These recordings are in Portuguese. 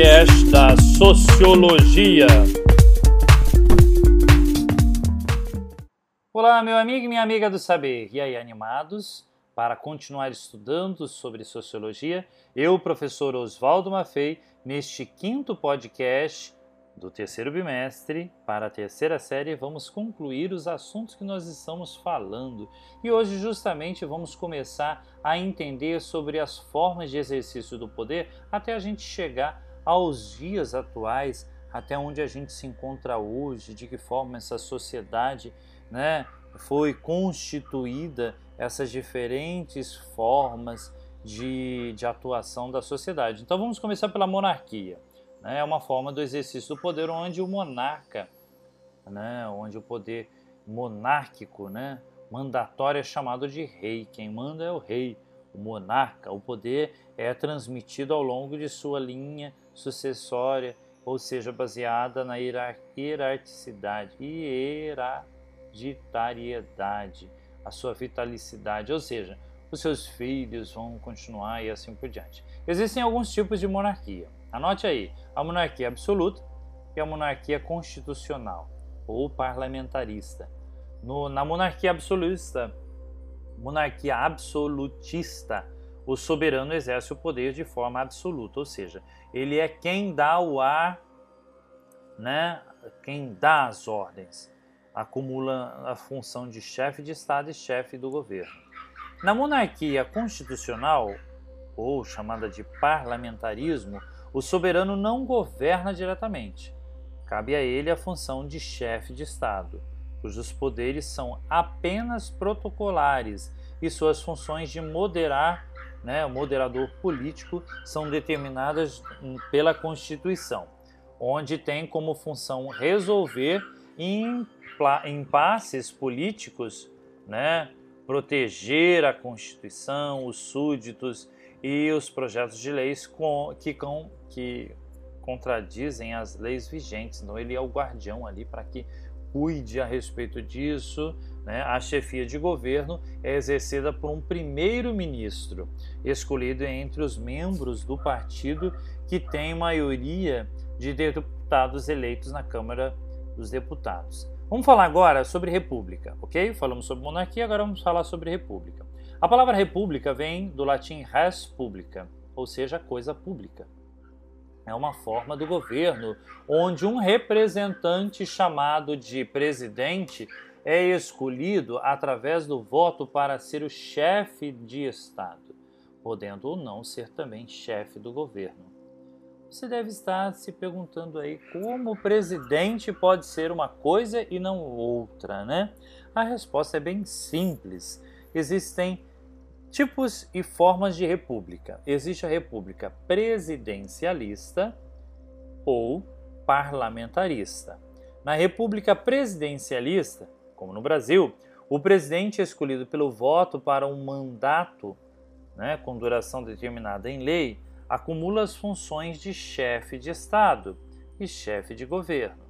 podcast da Sociologia. Olá, meu amigo e minha amiga do saber. E aí, animados? Para continuar estudando sobre sociologia, eu, professor Oswaldo Maffei, neste quinto podcast do terceiro bimestre para a terceira série, vamos concluir os assuntos que nós estamos falando. E hoje, justamente, vamos começar a entender sobre as formas de exercício do poder até a gente chegar aos dias atuais, até onde a gente se encontra hoje, de que forma essa sociedade né, foi constituída, essas diferentes formas de, de atuação da sociedade. Então, vamos começar pela monarquia né, é uma forma do exercício do poder onde o monarca, né, onde o poder monárquico, né, mandatório é chamado de rei. Quem manda é o rei, o monarca. O poder é transmitido ao longo de sua linha sucessória, ou seja, baseada na hierarquicidade, hereditariedade, a sua vitalicidade, ou seja, os seus filhos vão continuar e assim por diante. Existem alguns tipos de monarquia. Anote aí: a monarquia absoluta e a monarquia constitucional ou parlamentarista. No, na monarquia absolutista, monarquia absolutista, o soberano exerce o poder de forma absoluta, ou seja, ele é quem dá o ar, né, quem dá as ordens, acumula a função de chefe de Estado e chefe do governo. Na monarquia constitucional, ou chamada de parlamentarismo, o soberano não governa diretamente. Cabe a ele a função de chefe de Estado, cujos poderes são apenas protocolares e suas funções de moderar, né, moderador político, são determinadas pela Constituição, onde tem como função resolver impasses políticos, né, proteger a Constituição, os súditos e os projetos de leis que, que contradizem as leis vigentes. Então, ele é o guardião ali para que cuide a respeito disso. Né? A chefia de governo é exercida por um primeiro-ministro, escolhido entre os membros do partido que tem maioria de deputados eleitos na Câmara dos Deputados. Vamos falar agora sobre república, ok? Falamos sobre monarquia, agora vamos falar sobre república. A palavra república vem do latim res publica, ou seja, coisa pública. É uma forma do governo onde um representante chamado de presidente é escolhido através do voto para ser o chefe de Estado, podendo ou não ser também chefe do governo. Você deve estar se perguntando aí como o presidente pode ser uma coisa e não outra, né? A resposta é bem simples. Existem Tipos e formas de república. Existe a república presidencialista ou parlamentarista. Na república presidencialista, como no Brasil, o presidente é escolhido pelo voto para um mandato né, com duração determinada em lei acumula as funções de chefe de Estado e chefe de governo.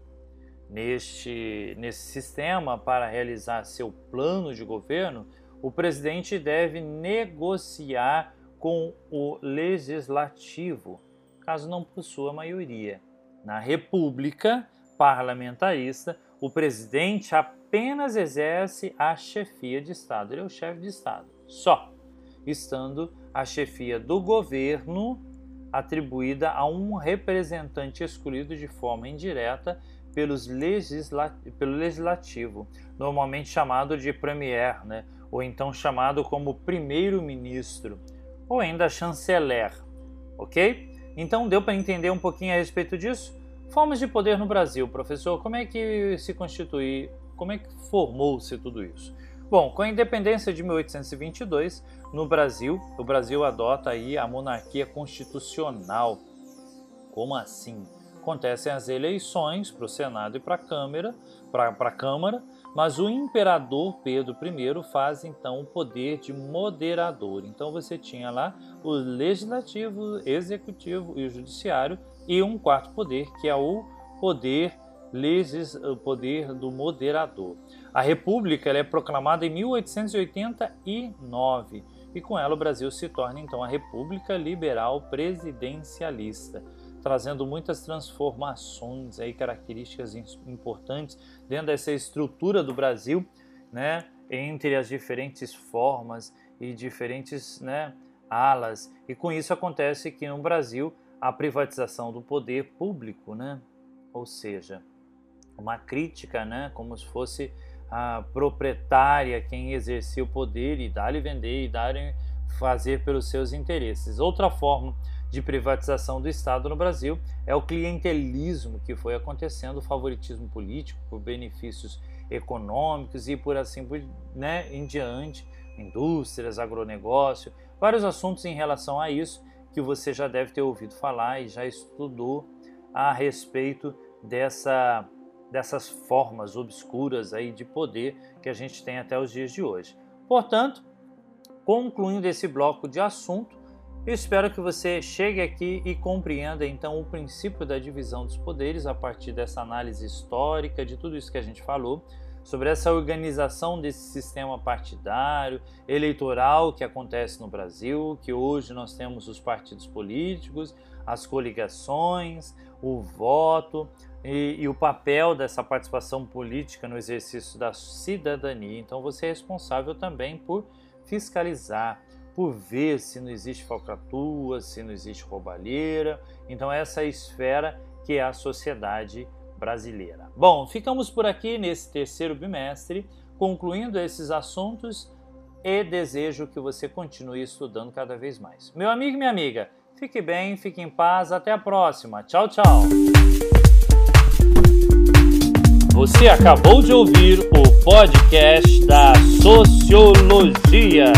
Neste, nesse sistema, para realizar seu plano de governo, o presidente deve negociar com o legislativo, caso não possua maioria. Na república parlamentarista, o presidente apenas exerce a chefia de Estado, ele é o chefe de Estado, só, estando a chefia do governo atribuída a um representante escolhido de forma indireta pelos legisla pelo legislativo, normalmente chamado de premier, né? ou então chamado como primeiro-ministro, ou ainda chanceler, ok? Então deu para entender um pouquinho a respeito disso? Formas de poder no Brasil, professor, como é que se constitui, como é que formou-se tudo isso? Bom, com a independência de 1822, no Brasil, o Brasil adota aí a monarquia constitucional. Como assim? Acontecem as eleições para o Senado e para a Câmara, para a Câmara, mas o imperador Pedro I faz então o poder de moderador. Então você tinha lá o legislativo, executivo e o judiciário e um quarto poder que é o poder legis, o poder do moderador. A República é proclamada em 1889 e com ela o Brasil se torna então a República Liberal Presidencialista. Trazendo muitas transformações aí, características importantes dentro dessa estrutura do Brasil, né? Entre as diferentes formas e diferentes, né? Alas. E com isso acontece que no Brasil a privatização do poder público, né? Ou seja, uma crítica, né? Como se fosse a proprietária quem exercia o poder e dar-lhe vender e dar fazer pelos seus interesses. Outra forma de privatização do Estado no Brasil é o clientelismo que foi acontecendo, o favoritismo político por benefícios econômicos e por assim né, em diante, indústrias, agronegócio, vários assuntos em relação a isso que você já deve ter ouvido falar e já estudou a respeito dessa dessas formas obscuras aí de poder que a gente tem até os dias de hoje. Portanto, concluindo esse bloco de assunto, eu espero que você chegue aqui e compreenda então o princípio da divisão dos poderes a partir dessa análise histórica de tudo isso que a gente falou sobre essa organização desse sistema partidário, eleitoral que acontece no Brasil, que hoje nós temos os partidos políticos, as coligações, o voto, e, e, o papel dessa participação política no exercício da cidadania. Então você é responsável também por fiscalizar, por ver se não existe falcatrua, se não existe roubalheira. Então essa é a esfera que é a sociedade brasileira. Bom, ficamos por aqui nesse terceiro bimestre, concluindo esses assuntos e desejo que você continue estudando cada vez mais. Meu amigo e minha amiga, fique bem, fique em paz, até a próxima. Tchau, tchau. Você acabou de ouvir o podcast da Sociologia.